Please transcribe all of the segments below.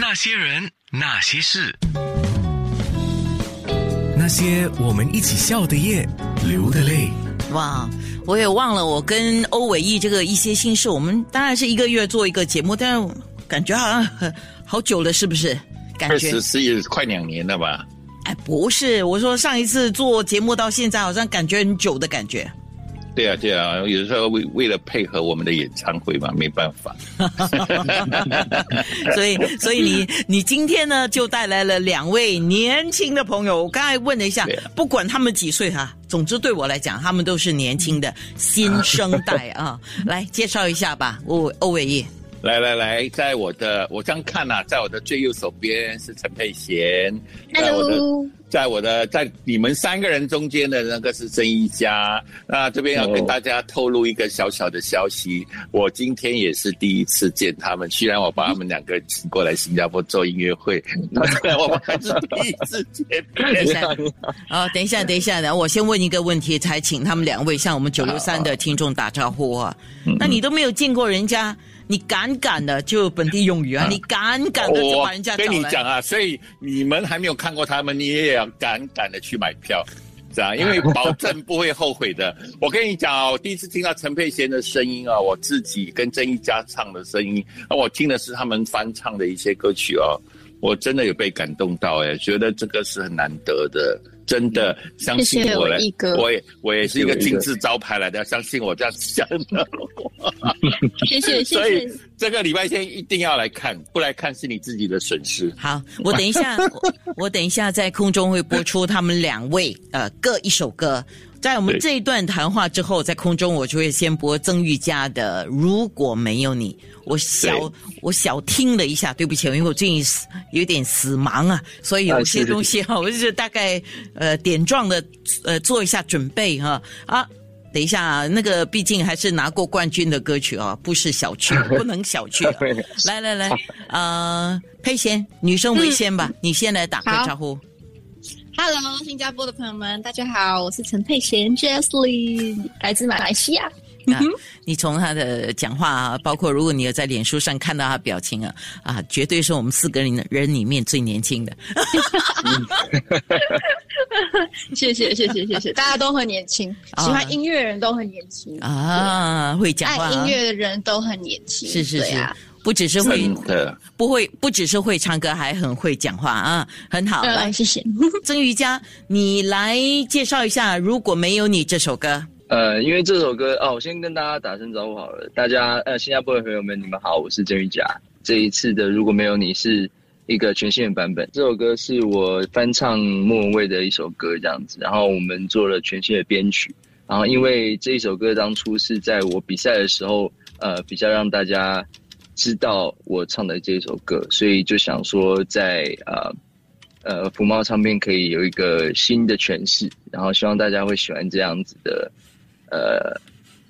那些人，那些事，那些我们一起笑的夜，流的泪。哇，我也忘了我跟欧伟毅这个一些心事。我们当然是一个月做一个节目，但是感觉好像很好久了，是不是？感觉二十是也快两年了吧？哎，不是，我说上一次做节目到现在，好像感觉很久的感觉。对啊，对啊，有时候为为了配合我们的演唱会嘛，没办法。所以，所以你你今天呢，就带来了两位年轻的朋友。我刚才问了一下啊，不管他们几岁哈，总之对我来讲，他们都是年轻的新生代啊。来介绍一下吧，欧欧伟毅。来来来，在我的我这样看呐、在我的最右手边是陈佩贤，在我的 Hello，在我的在你们三个人中间的那个是曾一佳。那这边要跟大家透露一个小小的消息，我今天也是第一次见他们。虽然我把他们两个请过来新加坡做音乐会，但我们还是第一次见面。等一下，哦，等一下，等一下，我先问一个问题，才请他们两位向我们九六三的听众打招呼啊。那你都没有见过人家，你敢敢的就本地用语啊，你敢敢的就把人家找跟你。讲啊，所以你们还没有看过他们，你也要敢敢的去买票，这样，因为保证不会后悔的。我跟你讲啊，我第一次听到陈佩贤的声音啊，我自己跟曾一佳唱的声音，啊，我听的是他们翻唱的一些歌曲哦，我真的有被感动到哎，觉得这个是很难得的。真的相信我嘞伟毅哥，我也我也是一个金字招牌来的，相信我这样想的。谢谢谢所以谢。这个礼拜天一定要来看，不来看是你自己的损失。好，我等一下，我我等一下在空中会播出他们两位呃各一首歌。在我们这一段谈话之后，在空中我就会先播曾玉佳的《如果没有你》，我小我小听了一下，对不起，因为我最近死有点死忙啊，所以有些东西哈，我就是大概呃点状的呃做一下准备哈。啊。等一下啊，那个毕竟还是拿过冠军的歌曲啊，不是小觑，不能小觑、啊。来来来，呃，佩贤，女生为先吧，你先来打个招呼。Hello，新加坡的朋友们，大家好，我是陈佩贤 Jesslyn，来自马来西亚。啊，你从他的讲话啊，包括如果你有在脸书上看到他表情啊，啊，绝对是我们四个人人里面最年轻的。谢谢谢谢谢谢，大家都很年轻，啊喜欢音乐的人都很年轻，啊，会讲话、啊，爱音乐的人都很年轻。是是是啊，，不只是会不会，不只是会唱歌，还很会讲话啊，很好。来呃，，谢谢。曾瑜伽，你来介绍一下《如果没有你》这首歌。呃，因为这首歌哦，我先跟大家打声招呼好了，大家呃，新加坡的朋友们，你们好，我是曾玉佳。这一次的如果没有你是一个全新的版本，这首歌是我翻唱莫文蔚的一首歌这样子，然后我们做了全新的编曲，然后因为这一首歌当初是在我比赛的时候，呃，比较让大家知道我唱的这首歌，所以就想说在呃。呃，福茂唱片可以有一个新的诠释，然后希望大家会喜欢这样子的呃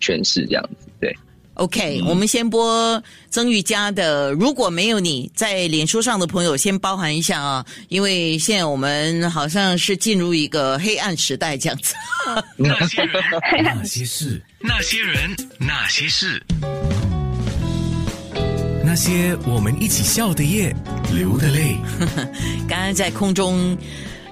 诠释，这样子对。OK，、我们先播曾玉佳的《如果没有你》。在脸书上的朋友先包含一下啊，因为现在我们好像是进入一个黑暗时代这样子。那些人，那些事，那些人，那些事，那些我们一起笑的夜，流的泪。刚刚在空中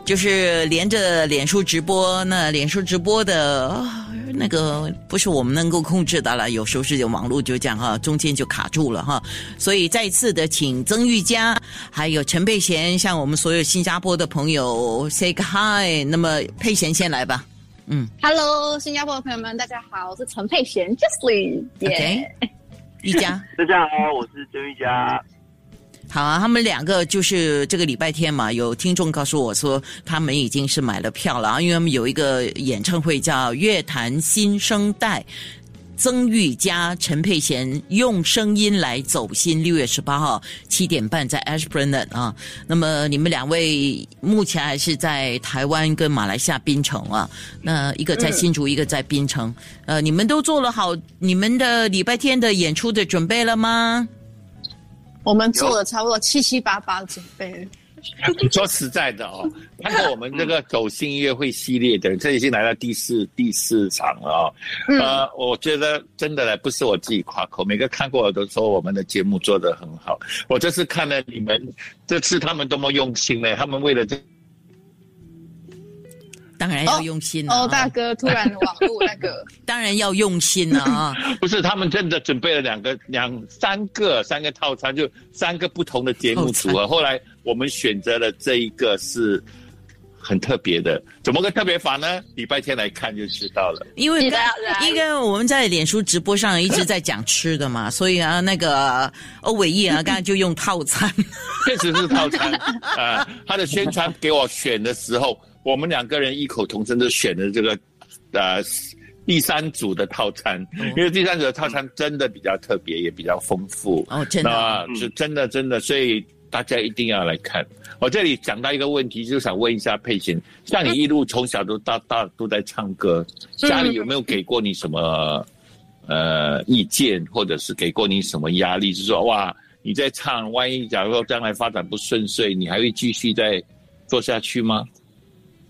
就是连着脸书直播，那脸书直播的。啊那个不是我们能够控制的了，有时候是有网络就这样哈，中间就卡住了哈，所以再次的请曾玉佳还有陈佩贤向我们所有新加坡的朋友 say 个 hi。那么佩贤先来吧，嗯 Hello，新加坡的朋友们，大家好，我是陈佩贤 j u s t l y 耶、，OK，玉佳。大家好，我是周一佳。好啊，他们两个就是这个礼拜天嘛，有听众告诉我说，他们已经是买了票了啊，因为他们有一个演唱会叫《乐坛新生代》。曾玉佳、陈佩贤用声音来走心，六月十八号七点半在 Ashburn 啊。那么你们两位目前还是在台湾跟马来西亚槟城啊，那一个在新竹，一个在槟城。呃，你们都做了好你们的礼拜天的演出的准备了吗？我们做了差不多七七八八的准备。说实在的哦，看过我们这个走心音乐会系列的，这已经来到第四第四场了哦。嗯呃，我觉得真的呢，不是我自己夸口，每个看过的都说我们的节目做得很好。我这次看了你们，这次他们多么用心呢，他们为了这。当然要用心了、哦，啊大哥突然网络那个，当然要用心了啊！不是，他们真的准备了两个、两三个、三个套餐，就三个不同的节目组合。后来我们选择了这一个是很特别的，怎么个特别法呢？礼拜天来看就知道了。因为因为我们在脸书直播上一直在讲吃的嘛，所以啊，那个欧伟毅啊，刚才就用套餐，确实是套餐啊、他的宣传给我选的时候，我们两个人异口同声的选了这个呃第三组的套餐，因为第三组的套餐真的比较特别，也比较丰富。哦，真的是真的真的，所以大家一定要来看。我这里讲到一个问题，就想问一下佩贤，像你一路从小都到大都在唱歌，家里有没有给过你什么呃意见，或者是给过你什么压力？就是说哇，你在唱，万一假如说将来发展不顺遂，你还会继续再做下去吗？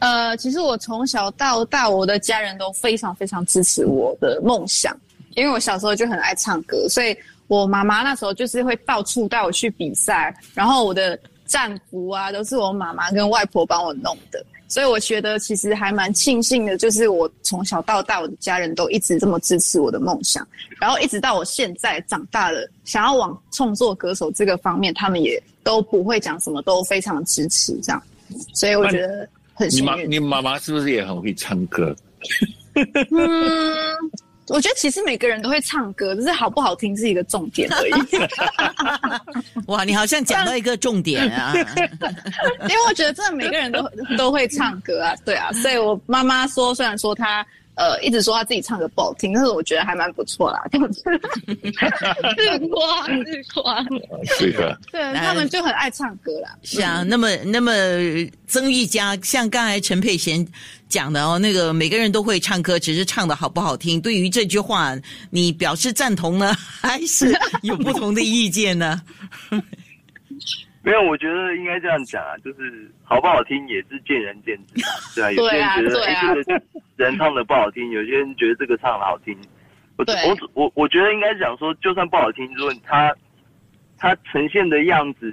呃，其实我从小到大，我的家人都非常非常支持我的梦想，因为我小时候就很爱唱歌，所以我妈妈那时候就是会到处带我去比赛，然后我的战服啊都是我妈妈跟外婆帮我弄的，所以我觉得其实还蛮庆幸的，就是我从小到大我的家人都一直这么支持我的梦想，然后一直到我现在长大了，想要往创作歌手这个方面，他们也都不会讲什么，都非常支持这样，所以我觉得很你幸运。妈你妈妈是不是也很会唱歌？嗯，我觉得其实每个人都会唱歌，只是好不好听是一个重点而已。哇，你好像讲到一个重点啊！因为我觉得真的每个人都都会唱歌啊，对啊，所以我妈妈说，虽然说她呃一直说他自己唱歌不好听，但是我觉得还蛮不错啦，这样子。自夸自夸，这个对他们就很爱唱歌啦。是啊，那么那么曾玉佳，像刚才陈佩贤讲的哦，那个每个人都会唱歌，只是唱的好不好听。对于这句话，你表示赞同呢，还是有不同的意见呢？没有，我觉得应该这样讲啊，就是好不好听也是见仁见智啊，对啊，有些对啊人觉得对啊哎、这个人唱的不好听，有些人觉得这个唱的好听。我对我我我觉得应该讲说，就算不好听，如果他他呈现的样子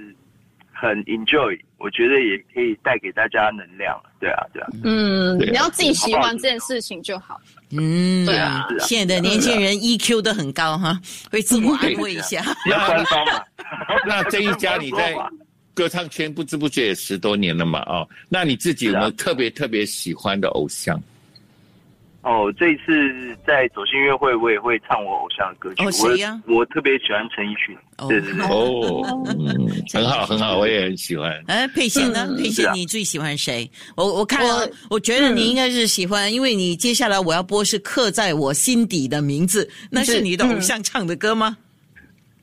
很 enjoy，我觉得也可以带给大家能量。对啊，对啊，嗯，你要自己喜欢这件事情就好。嗯，对啊是啊现在的年轻人 EQ 都很高哈，会自我安慰一下。比较官方嘛。那这一家你在歌唱圈不知不觉也十多年了嘛？哦，那你自己有没有特别特别喜欢的偶像？哦，这一次在走心音乐会，我也会唱我偶像的歌曲。哦谁呀我我特别喜欢陈奕迅。哦对对对。哦，嗯，很好很好，我也很喜欢。哎，佩欣呢？嗯佩欣是，啊你最喜欢谁？我我看啊我，我觉得你应该是喜欢，因为你接下来我要播是刻在我心底的名字，那是是你的偶像唱的歌吗？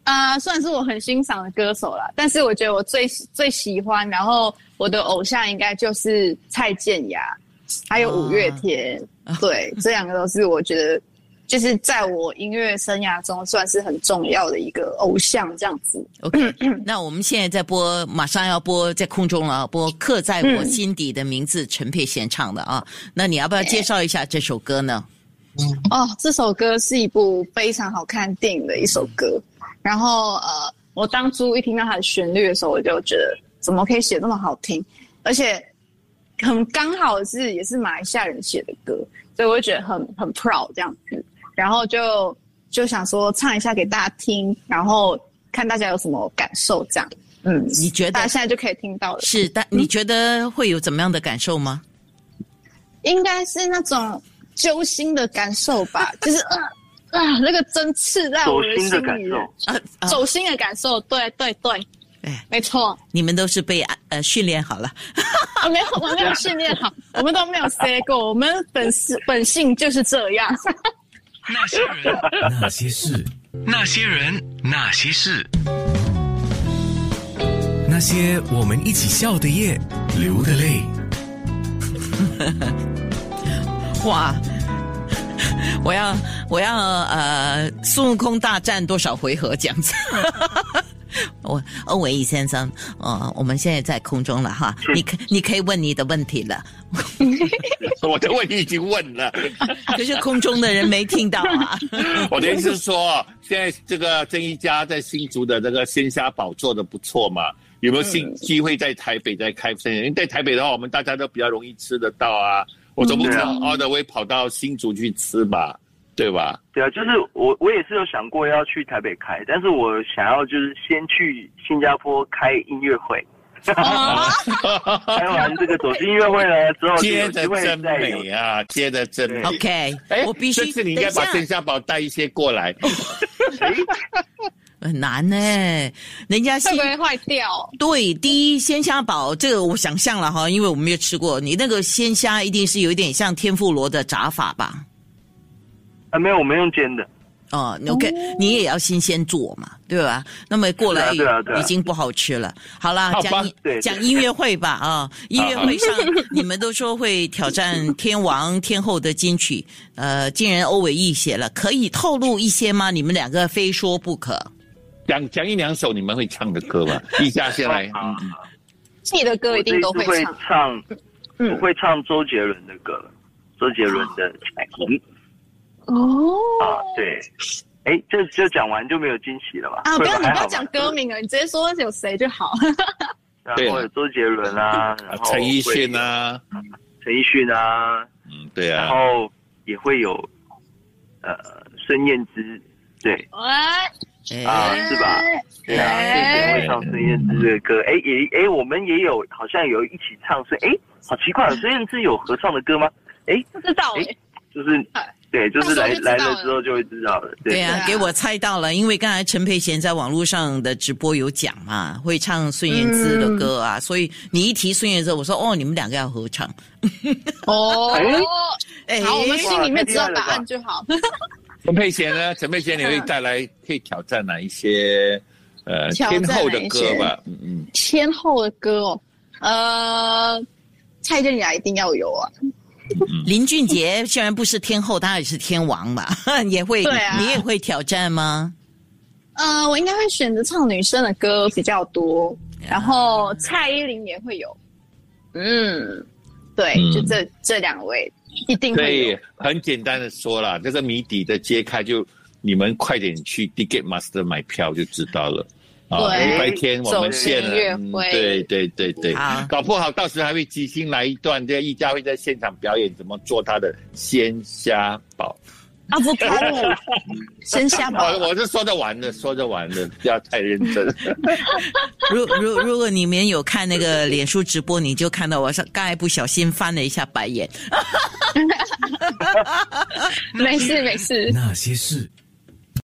啊、算是我很欣赏的歌手啦，但是我觉得我最最喜欢，然后我的偶像应该就是蔡健雅，还有五月天，啊 对，这两个都是我觉得就是在我音乐生涯中算是很重要的一个偶像这样子。OK，那我们现在在播，马上要播在空中了啊，播刻在我心底的名字，陈佩贤唱的啊。那你要不要介绍一下这首歌呢？哦，这首歌是一部非常好看电影的一首歌。然后呃，我当初一听到它的旋律的时候，我就觉得怎么可以写那么好听，而且很刚好是也是马来西亚人写的歌，所以我就觉得很很 proud 这样子。然后就就想说唱一下给大家听，然后看大家有什么感受这样。嗯，你觉得大家现在就可以听到了。是？但你觉得会有怎么样的感受吗？应该是那种揪心的感受吧，就是啊啊，那个针刺在我的走心的心里感受，走心的感受，对对对，哎，没错。你们都是被呃训练好了。啊，没有，我没有训练好，我们都没有 say 过，我们本是本性就是这样。那些人，那些事，那些人，那些事，那些我们一起笑的夜，流的泪。哇！我要我要呃，孙悟空大战多少回合这样子？我欧伟毅先生，呃，我们现在在空中了哈，你可你可以问你的问题了，我的问题已经问了。可是空中的人没听到啊。我的意思是说，现在这个曾一家在新竹的这个鲜虾堡做的不错嘛？有没有新机会在台北再开分店？因为在台北的话，我们大家都比较容易吃得到啊。我总不可能 all the way 跑到新竹去吃吧？对吧？对啊，就是我我也是有想过要去台北开，但是我想要就是先去新加坡开音乐会，开完这个走进音乐会呢之后，接有机会的真再美啊，接着真美。OK，哎，我必须这次你应该把鲜虾堡带一些过来。很难呢、人家新会不会坏掉？对，第一鲜虾堡这个我想象了哈，因为我们没有吃过，你那个鲜虾一定是有一点像天妇罗的炸法吧？啊，没有，我们用煎的。哦，OK，、你也要新鲜做嘛，对吧？那么过来已经不好吃了。好啦，讲讲音乐会吧啊，音乐会上你们都说会挑战天王天后的金曲，呃，竟然欧伟毅写了，可以透露一些吗？你们两个非说不可。讲讲一两首你们会唱的歌吧，一下先来。自己的歌一定都我这一次唱。唱，嗯我会唱周杰伦的歌，周杰伦的《彩虹》哦啊，对。哎，这就讲完就没有惊喜了吧？啊，不要你不要讲歌名了，你直接说有谁就好。然有周杰伦啊，然 后陈奕迅啊，陈奕迅啊，嗯，对啊然啊，后也会有呃孙燕姿，对哎啊，是吧？对啊，哎对，会唱孙燕姿的歌。哎，也哎，我们也有好像有一起唱是，哎，好奇怪，孙燕姿有合唱的歌吗？哎，不知道哎，就是对，就是来到时候就知道了来了之后就会知道了。对啊，对啊给我猜到了，因为刚才陈佩贤在网络上的直播有讲嘛，会唱孙燕姿的歌啊，所以你一提孙燕姿，我说哦，你们两个要合唱。哦。哎，好，我们心里面知道答案就好。陈佩贤呢？陈佩贤你会带来可以挑战哪一些呃天后的歌吧？嗯嗯，天后的歌哦，呃，蔡健雅一定要有啊。林俊杰虽然不是天后，他也是天王吧？也会，对啊你也会挑战吗？呃，我应该会选择唱女生的歌比较多，然后蔡依林也会有。嗯，对，嗯就这这两位一定所会有以。很简单的说了，这个谜底的揭开就你们快点去 Ticket Master 买票就知道了。啊，对礼拜天我们现了，对对对对，搞不好到时还会即兴来一段，这个易家会在现场表演怎么做他的鲜虾堡。阿布卡鲁，鲜虾堡 我我是说着玩的，说着玩的，不要太认真。如如如果你们有看那个脸书直播，你就看到我是刚才不小心翻了一下白眼。没事没事。那些事。